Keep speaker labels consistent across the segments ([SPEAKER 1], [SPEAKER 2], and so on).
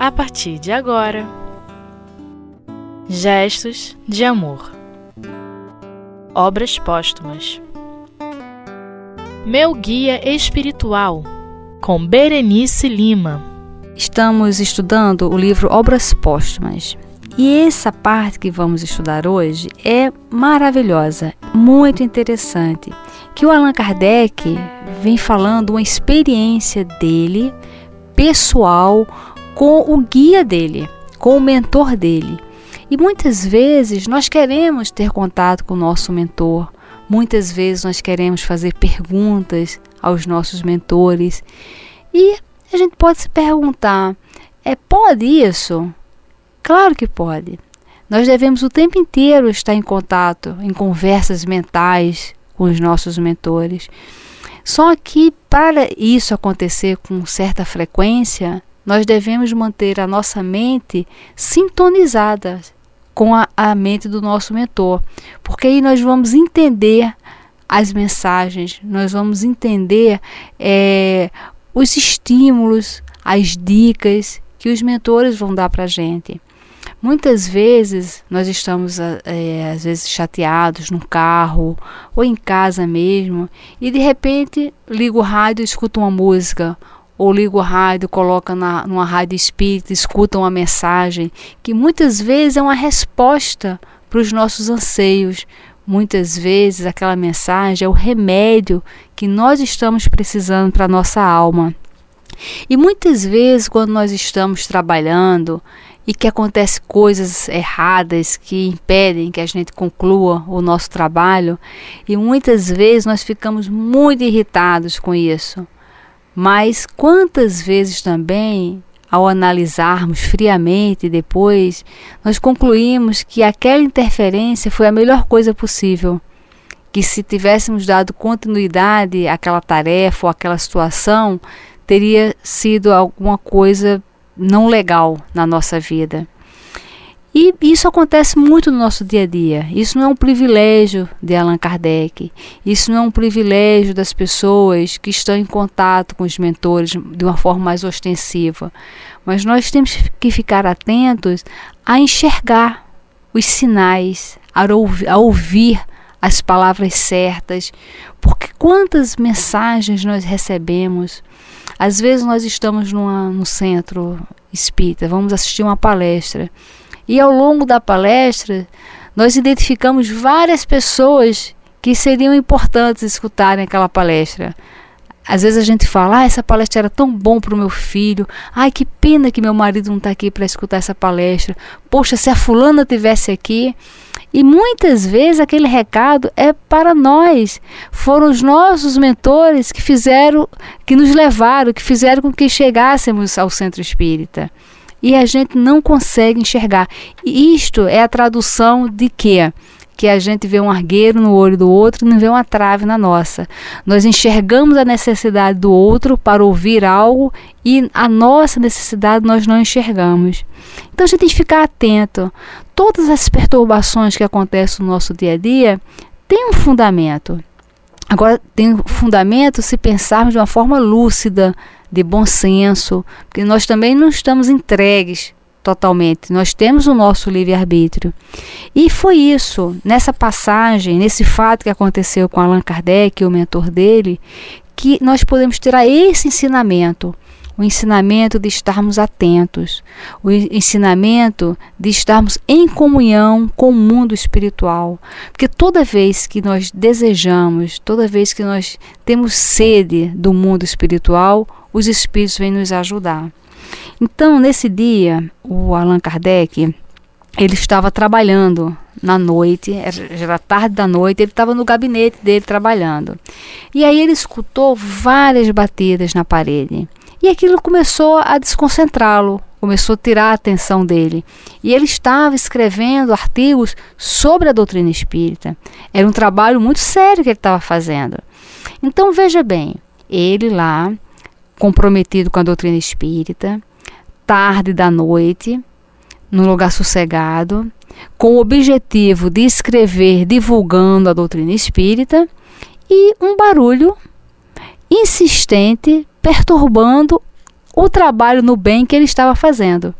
[SPEAKER 1] a partir de agora. Gestos de Amor. Obras Póstumas. Meu Guia Espiritual com Berenice Lima.
[SPEAKER 2] Estamos estudando o livro Obras Póstumas. E essa parte que vamos estudar hoje é maravilhosa, muito interessante, que o Allan Kardec vem falando uma experiência dele pessoal com o guia dele, com o mentor dele. E muitas vezes nós queremos ter contato com o nosso mentor, muitas vezes nós queremos fazer perguntas aos nossos mentores. E a gente pode se perguntar: é pode isso? Claro que pode. Nós devemos o tempo inteiro estar em contato, em conversas mentais com os nossos mentores. Só que para isso acontecer com certa frequência, nós devemos manter a nossa mente sintonizada com a, a mente do nosso mentor, porque aí nós vamos entender as mensagens, nós vamos entender é, os estímulos, as dicas que os mentores vão dar para a gente. Muitas vezes nós estamos é, às vezes chateados no carro ou em casa mesmo e de repente liga o rádio e escuta uma música ou liga o rádio, coloca na, numa rádio espírita, escuta uma mensagem que muitas vezes é uma resposta para os nossos anseios. Muitas vezes aquela mensagem é o remédio que nós estamos precisando para a nossa alma. E muitas vezes, quando nós estamos trabalhando e que acontecem coisas erradas que impedem que a gente conclua o nosso trabalho, e muitas vezes nós ficamos muito irritados com isso. Mas quantas vezes também, ao analisarmos friamente depois, nós concluímos que aquela interferência foi a melhor coisa possível. Que se tivéssemos dado continuidade àquela tarefa ou àquela situação, teria sido alguma coisa não legal na nossa vida. E isso acontece muito no nosso dia a dia. Isso não é um privilégio de Allan Kardec. Isso não é um privilégio das pessoas que estão em contato com os mentores de uma forma mais ostensiva. Mas nós temos que ficar atentos a enxergar os sinais, a ouvir, as palavras certas, porque quantas mensagens nós recebemos. Às vezes nós estamos numa, no centro espírita, vamos assistir uma palestra e ao longo da palestra, nós identificamos várias pessoas que seriam importantes escutarem aquela palestra. Às vezes a gente fala, ah, essa palestra era tão bom para o meu filho. Ai, que pena que meu marido não está aqui para escutar essa palestra. Poxa, se a fulana tivesse aqui. E muitas vezes aquele recado é para nós. Foram os nossos mentores que fizeram, que nos levaram, que fizeram com que chegássemos ao centro espírita e a gente não consegue enxergar. E isto é a tradução de quê? Que a gente vê um argueiro no olho do outro e não vê uma trave na nossa. Nós enxergamos a necessidade do outro para ouvir algo e a nossa necessidade nós não enxergamos. Então a gente tem que ficar atento. Todas as perturbações que acontecem no nosso dia a dia têm um fundamento. Agora, tem fundamento se pensarmos de uma forma lúcida, de bom senso, porque nós também não estamos entregues totalmente, nós temos o nosso livre-arbítrio. E foi isso, nessa passagem, nesse fato que aconteceu com Allan Kardec, o mentor dele, que nós podemos tirar esse ensinamento o ensinamento de estarmos atentos, o ensinamento de estarmos em comunhão com o mundo espiritual. Porque toda vez que nós desejamos, toda vez que nós temos sede do mundo espiritual, os espíritos vêm nos ajudar. Então, nesse dia, o Allan Kardec, ele estava trabalhando na noite, era tarde da noite, ele estava no gabinete dele trabalhando. E aí ele escutou várias batidas na parede. E aquilo começou a desconcentrá-lo, começou a tirar a atenção dele. E ele estava escrevendo artigos sobre a doutrina espírita. Era um trabalho muito sério que ele estava fazendo. Então veja bem, ele lá, comprometido com a doutrina espírita, tarde da noite, num lugar sossegado, com o objetivo de escrever divulgando a doutrina espírita, e um barulho insistente perturbando o trabalho no bem que ele estava fazendo.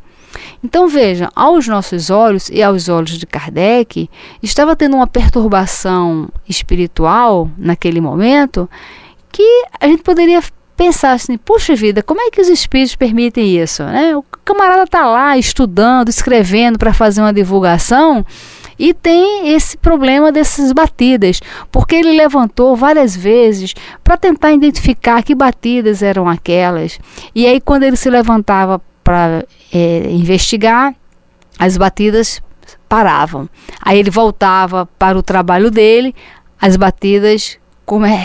[SPEAKER 2] Então veja, aos nossos olhos e aos olhos de Kardec, estava tendo uma perturbação espiritual naquele momento que a gente poderia pensar assim, puxa vida, como é que os espíritos permitem isso? Né? O camarada está lá estudando, escrevendo para fazer uma divulgação e tem esse problema dessas batidas, porque ele levantou várias vezes para tentar identificar que batidas eram aquelas. E aí, quando ele se levantava para é, investigar, as batidas paravam. Aí ele voltava para o trabalho dele, as batidas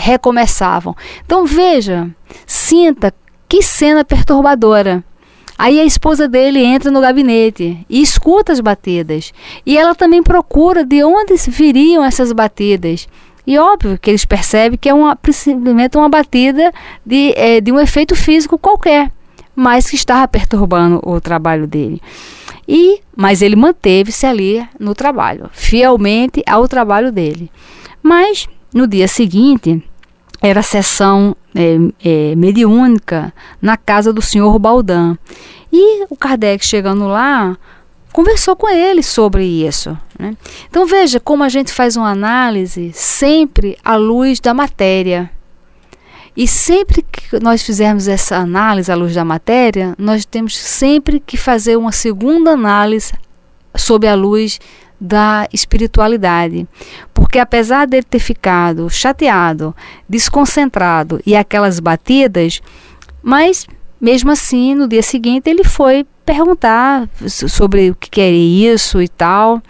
[SPEAKER 2] recomeçavam. Então veja, sinta que cena perturbadora. Aí a esposa dele entra no gabinete e escuta as batidas. E ela também procura de onde viriam essas batidas. E óbvio que eles percebem que é uma, simplesmente uma batida de, é, de um efeito físico qualquer mas que estava perturbando o trabalho dele. E, mas ele manteve-se ali no trabalho, fielmente ao trabalho dele. Mas no dia seguinte era a sessão é, é, mediúnica na casa do senhor Baldan. E o Kardec chegando lá conversou com ele sobre isso. Né? Então veja como a gente faz uma análise sempre à luz da matéria. E sempre que nós fizermos essa análise à luz da matéria, nós temos sempre que fazer uma segunda análise sob a luz da espiritualidade. Porque apesar dele ter ficado chateado, desconcentrado e aquelas batidas, mas mesmo assim, no dia seguinte ele foi perguntar sobre o que era isso e tal.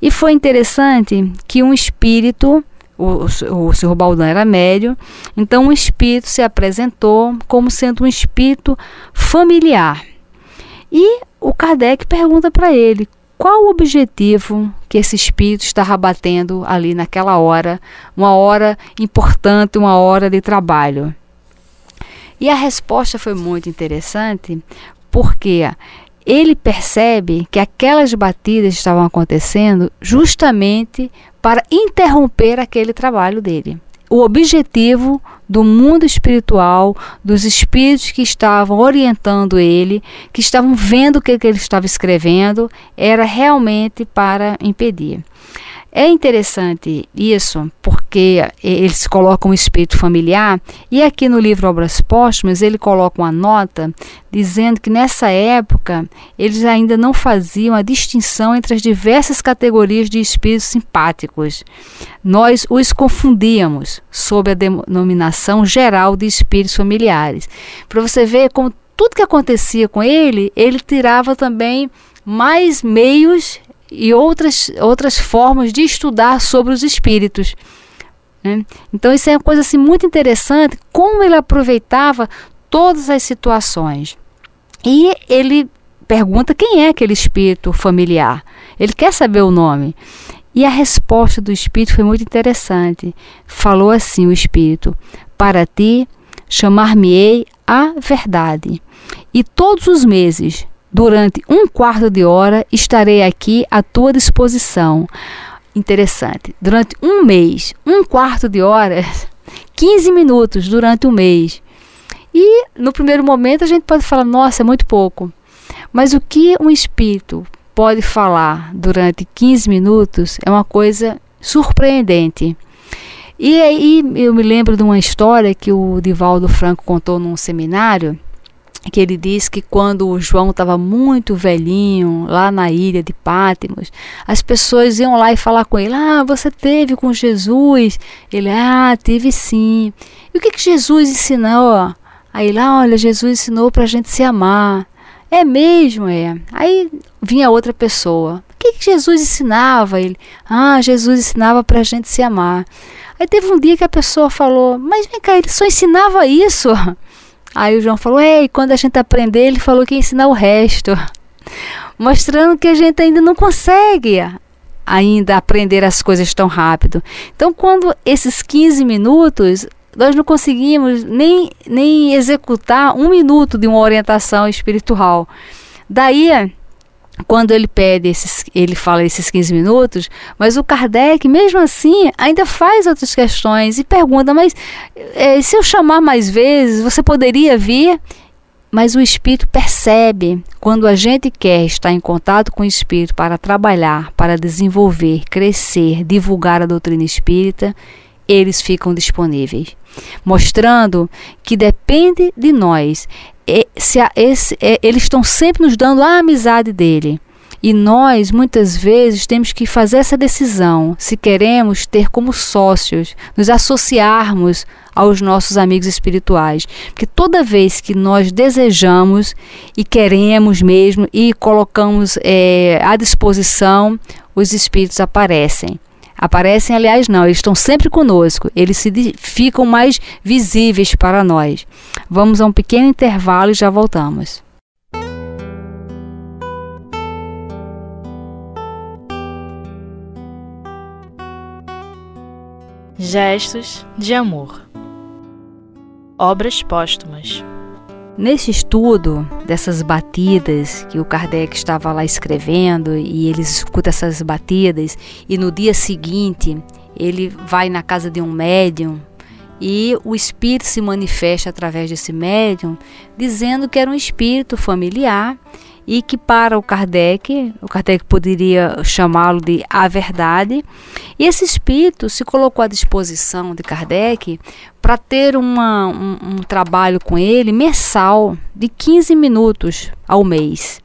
[SPEAKER 2] E foi interessante que um espírito o, o, senhor Baldan era médio, então o espírito se apresentou como sendo um espírito familiar. E o Kardec pergunta para ele qual o objetivo que esse espírito estava batendo ali naquela hora, uma hora importante, uma hora de trabalho. E a resposta foi muito interessante, porque ele percebe que aquelas batidas estavam acontecendo justamente para interromper aquele trabalho dele. O objetivo do mundo espiritual, dos espíritos que estavam orientando ele, que estavam vendo o que, ele estava escrevendo, era realmente para impedir. É interessante isso porque eles colocam espírito familiar e aqui no livro Obras Póstumas ele coloca uma nota dizendo que nessa época eles ainda não faziam a distinção entre as diversas categorias de espíritos simpáticos. Nós os confundíamos sob a denominação geral de espíritos familiares. Para você ver como tudo que acontecia com ele, ele tirava também mais meios e outras, outras formas de estudar sobre os espíritos. Né? Então, isso é uma coisa assim, muito interessante, como ele aproveitava todas as situações. E ele pergunta quem é aquele espírito familiar. Ele quer saber o nome. E a resposta do espírito foi muito interessante. Falou assim: o espírito, para ti chamar-me-ei a verdade. E todos os meses Durante um quarto de hora estarei aqui à tua disposição. Interessante. Durante um mês, um quarto de hora, 15 minutos durante um mês. E no primeiro momento a gente pode falar, nossa, é muito pouco. Mas o que um espírito pode falar durante 15 minutos é uma coisa surpreendente. E aí eu me lembro de uma história que o Divaldo Franco contou num seminário que ele diz que quando o João estava muito velhinho, lá na ilha de Pátimos, as pessoas iam lá e falar com ele: Ah, você teve com Jesus? Ele: Ah, tive sim. E o que, que Jesus ensinou? Aí lá, olha, Jesus ensinou para a gente se amar. É mesmo, é. Aí vinha outra pessoa. O que, que Jesus ensinava? Ele: Ah, Jesus ensinava para a gente se amar. Aí teve um dia que a pessoa falou: Mas vem cá, ele só ensinava isso. Aí o João falou: Ei, quando a gente aprender, ele falou que ia ensinar o resto. Mostrando que a gente ainda não consegue ainda aprender as coisas tão rápido. Então, quando esses 15 minutos, nós não conseguimos nem, nem executar um minuto de uma orientação espiritual. Daí quando ele pede esses, ele fala esses 15 minutos, mas o Kardec, mesmo assim, ainda faz outras questões e pergunta: mas é, se eu chamar mais vezes, você poderia vir? mas o espírito percebe quando a gente quer estar em contato com o espírito para trabalhar, para desenvolver, crescer, divulgar a doutrina espírita, eles ficam disponíveis, mostrando que depende de nós. Se a, esse, é, eles estão sempre nos dando a amizade dele. E nós, muitas vezes, temos que fazer essa decisão se queremos ter como sócios, nos associarmos aos nossos amigos espirituais. Porque toda vez que nós desejamos e queremos mesmo e colocamos é, à disposição, os espíritos aparecem. Aparecem, aliás, não, eles estão sempre conosco, eles se ficam mais visíveis para nós. Vamos a um pequeno intervalo e já voltamos.
[SPEAKER 1] Gestos de amor. Obras póstumas.
[SPEAKER 2] Nesse estudo dessas batidas que o Kardec estava lá escrevendo e ele escuta essas batidas e no dia seguinte ele vai na casa de um médium e o espírito se manifesta através desse médium dizendo que era um espírito familiar e que para o Kardec, o Kardec poderia chamá-lo de a verdade, e esse espírito se colocou à disposição de Kardec para ter uma, um, um trabalho com ele mensal de 15 minutos ao mês.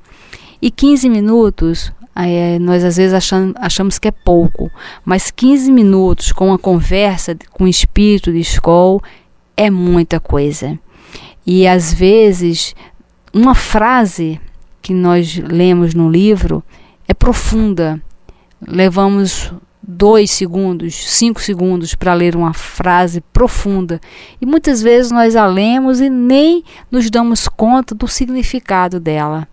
[SPEAKER 2] E 15 minutos é, nós às vezes achamos, que é pouco, mas 15 minutos com uma conversa com o espírito de escola é muita coisa. E às vezes uma frase que nós lemos no livro é profunda. Levamos dois segundos, cinco segundos para ler uma frase profunda. E muitas vezes nós a lemos e nem nos damos conta do significado dela.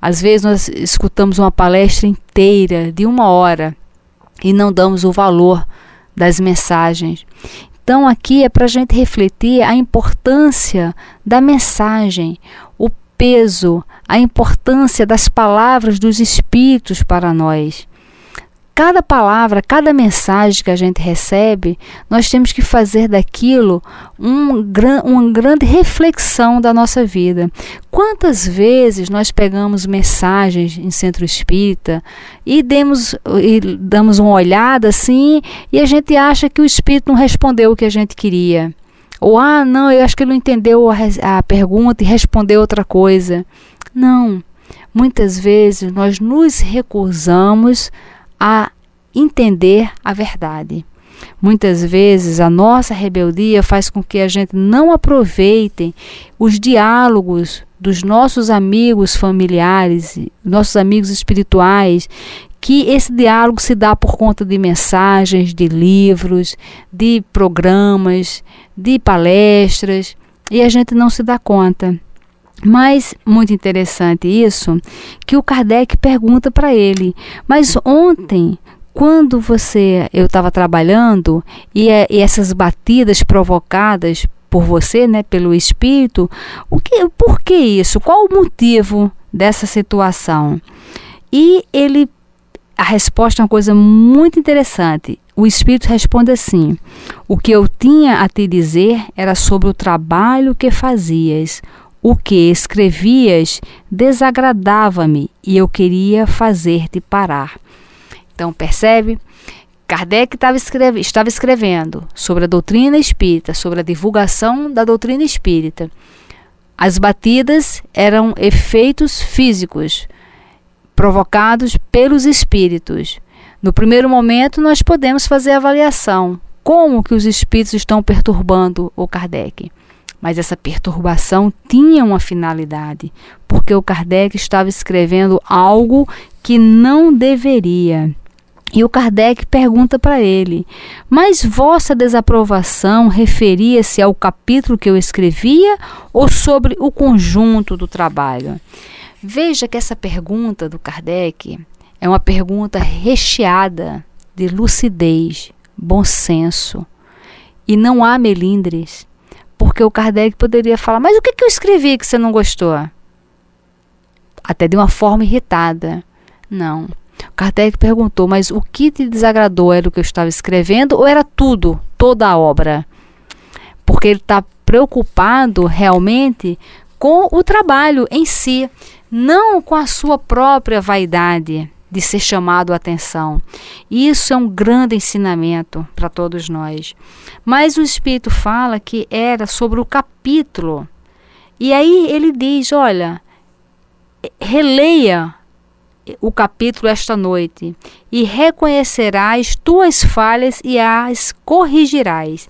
[SPEAKER 2] Às vezes nós escutamos uma palestra inteira de uma hora e não damos o valor das mensagens. Então, aqui é para a gente refletir a importância da mensagem, o peso, a importância das palavras dos Espíritos para nós. Cada palavra, cada mensagem que a gente recebe, nós temos que fazer daquilo um, uma grande reflexão da nossa vida. Quantas vezes nós pegamos mensagens em centro espírita e, demos, e damos uma olhada assim e a gente acha que o espírito não respondeu o que a gente queria? Ou, ah, não, eu acho que ele não entendeu a, a pergunta e respondeu outra coisa. Não. Muitas vezes nós nos recusamos a entender a verdade. Muitas vezes a nossa rebeldia faz com que a gente não aproveite os diálogos dos nossos amigos familiares, nossos amigos espirituais, que esse diálogo se dá por conta de mensagens, de livros, de programas, de palestras, e a gente não se dá conta. Mas muito interessante isso, que o Kardec pergunta para ele: "Mas ontem, quando você eu estava trabalhando e, é, e essas batidas provocadas por você, né, pelo espírito, o que, por que isso? Qual o motivo dessa situação?" E ele a resposta é uma coisa muito interessante. O Espírito responde assim: O que eu tinha a te dizer era sobre o trabalho que fazias. O que escrevias desagradava-me e eu queria fazer-te parar. Então, percebe? Kardec estava, escreve, estava escrevendo sobre a doutrina espírita, sobre a divulgação da doutrina espírita. As batidas eram efeitos físicos provocados pelos espíritos. No primeiro momento, nós podemos fazer a avaliação como que os espíritos estão perturbando o Kardec. Mas essa perturbação tinha uma finalidade, porque o Kardec estava escrevendo algo que não deveria. E o Kardec pergunta para ele: Mas vossa desaprovação referia-se ao capítulo que eu escrevia ou sobre o conjunto do trabalho? Veja que essa pergunta do Kardec é uma pergunta recheada de lucidez, bom senso. E não há melindres, porque o Kardec poderia falar: Mas o que, que eu escrevi que você não gostou? Até de uma forma irritada. Não. O Kardec perguntou: Mas o que te desagradou era o que eu estava escrevendo ou era tudo, toda a obra? Porque ele está preocupado realmente com o trabalho em si, não com a sua própria vaidade de ser chamado a atenção. Isso é um grande ensinamento para todos nós. Mas o Espírito fala que era sobre o capítulo. E aí ele diz: olha, releia o capítulo esta noite e reconhecerás tuas falhas e as corrigirás.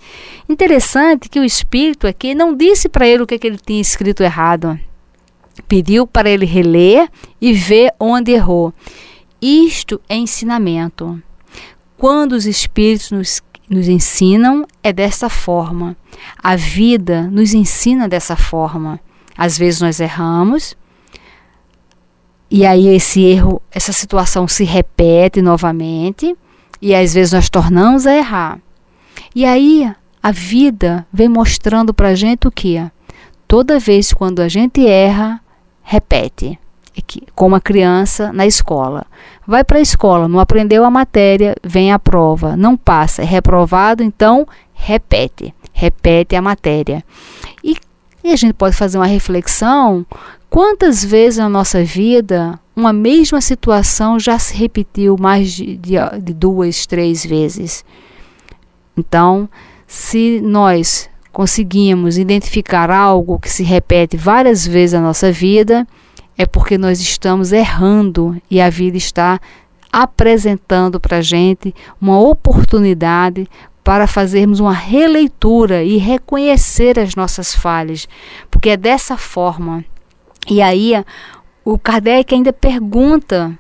[SPEAKER 2] Interessante que o Espírito aqui não disse para ele o que, que ele tinha escrito errado. Pediu para ele reler e ver onde errou. Isto é ensinamento. Quando os Espíritos nos, nos ensinam, é dessa forma. A vida nos ensina dessa forma. Às vezes nós erramos, e aí esse erro, essa situação se repete novamente, e às vezes nós tornamos a errar. E aí a vida vem mostrando para a gente o que? Toda vez quando a gente erra, repete. Como a criança na escola. Vai para a escola, não aprendeu a matéria, vem a prova, não passa, é reprovado, então repete. Repete a matéria. E, e a gente pode fazer uma reflexão Quantas vezes na nossa vida uma mesma situação já se repetiu mais de, de, de, duas, três vezes? Então, se nós conseguimos identificar algo que se repete várias vezes na nossa vida, é porque nós estamos errando e a vida está apresentando para a gente uma oportunidade para fazermos uma releitura e reconhecer as nossas falhas, porque é dessa forma. E aí o Kardec ainda pergunta,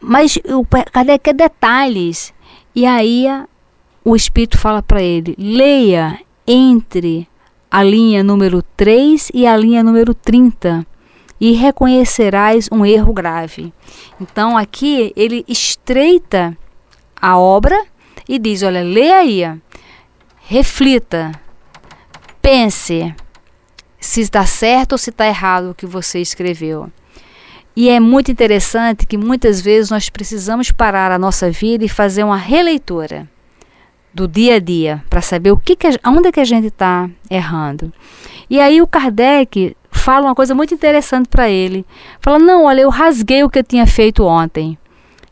[SPEAKER 2] mas o Kardec quer detalhes. E aí o Espírito fala para ele: leia entre a linha número 3 e a linha número 30 e reconhecerás um erro grave. Então aqui ele estreita a obra e diz: olha, leia aí, reflita, pense se está certo ou se está errado o que você escreveu. E é muito interessante que muitas vezes nós precisamos parar a nossa vida e fazer uma releitura do dia a dia para saber o que, que onde que a gente está errando. E aí o Kardec fala uma coisa muito interessante para ele. Fala: "Não, olha, eu rasguei o que eu tinha feito ontem".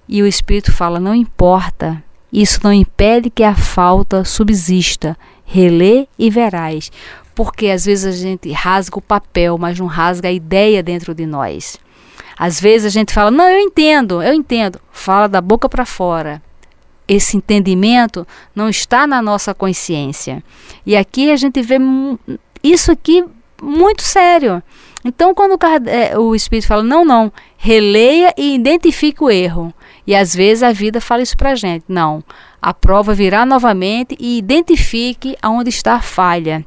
[SPEAKER 2] E o espírito fala: "Não importa. Isso não impede que a falta subsista. Relê e verás porque às vezes a gente rasga o papel, mas não rasga a ideia dentro de nós. Às vezes a gente fala: "Não, eu entendo, eu entendo". Fala da boca para fora. Esse entendimento não está na nossa consciência. E aqui a gente vê isso aqui muito sério. Então, quando o, é, o Espírito fala, não, não, releia e identifique o erro. E às vezes a vida fala isso para gente. Não, a prova virá novamente e identifique aonde está a falha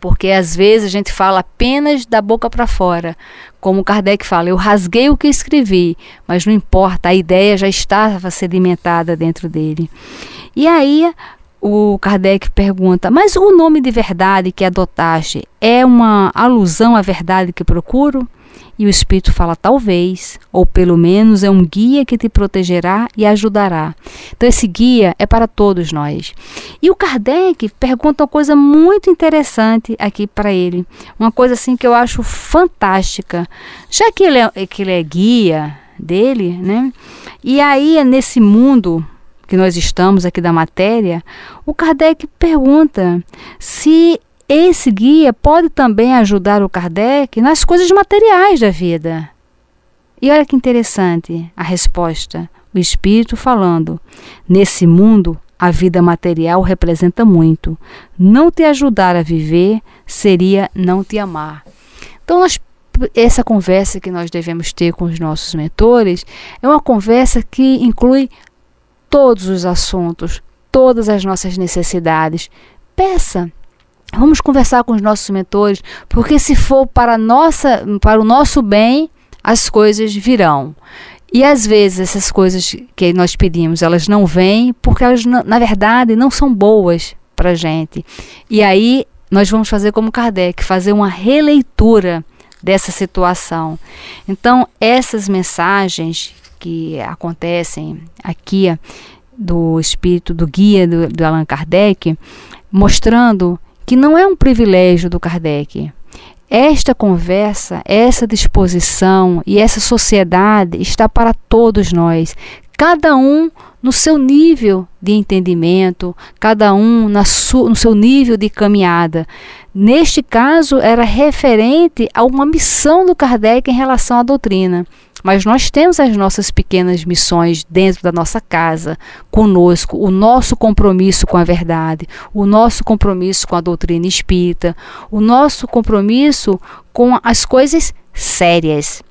[SPEAKER 2] porque às vezes a gente fala apenas da boca para fora. Como Kardec fala, eu rasguei o que escrevi, mas não importa, a ideia já estava sedimentada dentro dele. E aí o Kardec pergunta: Mas o nome de verdade que adotaste é uma alusão à verdade que procuro? E o Espírito fala: talvez, ou pelo menos é um guia que te protegerá e ajudará. Então, esse guia é para todos nós. E o Kardec pergunta uma coisa muito interessante aqui para ele, uma coisa assim que eu acho fantástica. Já que ele é, que ele é guia dele, né? E aí, nesse mundo que nós estamos aqui da matéria, o Kardec pergunta se esse guia pode também ajudar o Kardec nas coisas materiais da vida. E olha que interessante a resposta. O Espírito falando: Nesse mundo, a vida material representa muito. Não te ajudar a viver seria não te amar. Então, nós, essa conversa que nós devemos ter com os nossos mentores é uma conversa que inclui todos os assuntos, todas as nossas necessidades. Peça Vamos conversar com os nossos mentores, porque se for para, nossa, para o nosso bem, as coisas virão. E às vezes essas coisas que nós pedimos, elas não vêm porque elas, na verdade, não são boas para a gente. E aí nós vamos fazer como Kardec, fazer uma releitura dessa situação. Então, essas mensagens que acontecem aqui do espírito do guia do, do Allan Kardec, mostrando que não é um privilégio do Kardec. esta conversa, essa disposição e essa sociedade está para todos nós, cada um no seu nível de entendimento, cada um no seu nível de caminhada. Neste caso, era referente a uma missão do Kardec em relação à doutrina. Mas nós temos as nossas pequenas missões dentro da nossa casa, conosco, o nosso compromisso com a verdade, o nosso compromisso com a doutrina espírita, o nosso compromisso com as coisas sérias.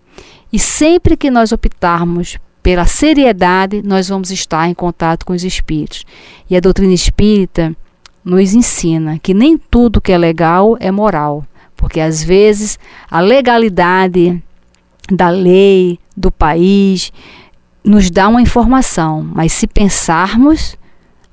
[SPEAKER 2] E sempre que nós optarmos pela seriedade, nós vamos estar em contato com os espíritos. E a doutrina espírita nos ensina que nem tudo que é legal é moral, porque às vezes a legalidade da lei, do país, nos dá uma informação, mas se pensarmos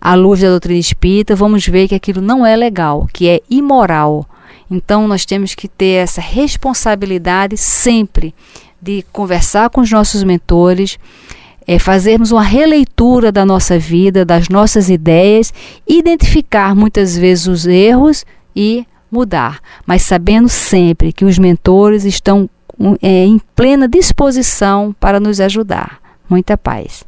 [SPEAKER 2] à luz da doutrina espírita, vamos ver que aquilo não é legal, que é imoral. Então nós temos que ter essa responsabilidade sempre de conversar com os nossos mentores, é, fazermos uma releitura da nossa vida, das nossas ideias, identificar muitas vezes os erros e mudar, mas sabendo sempre que os mentores estão em plena disposição para nos ajudar. Muita paz.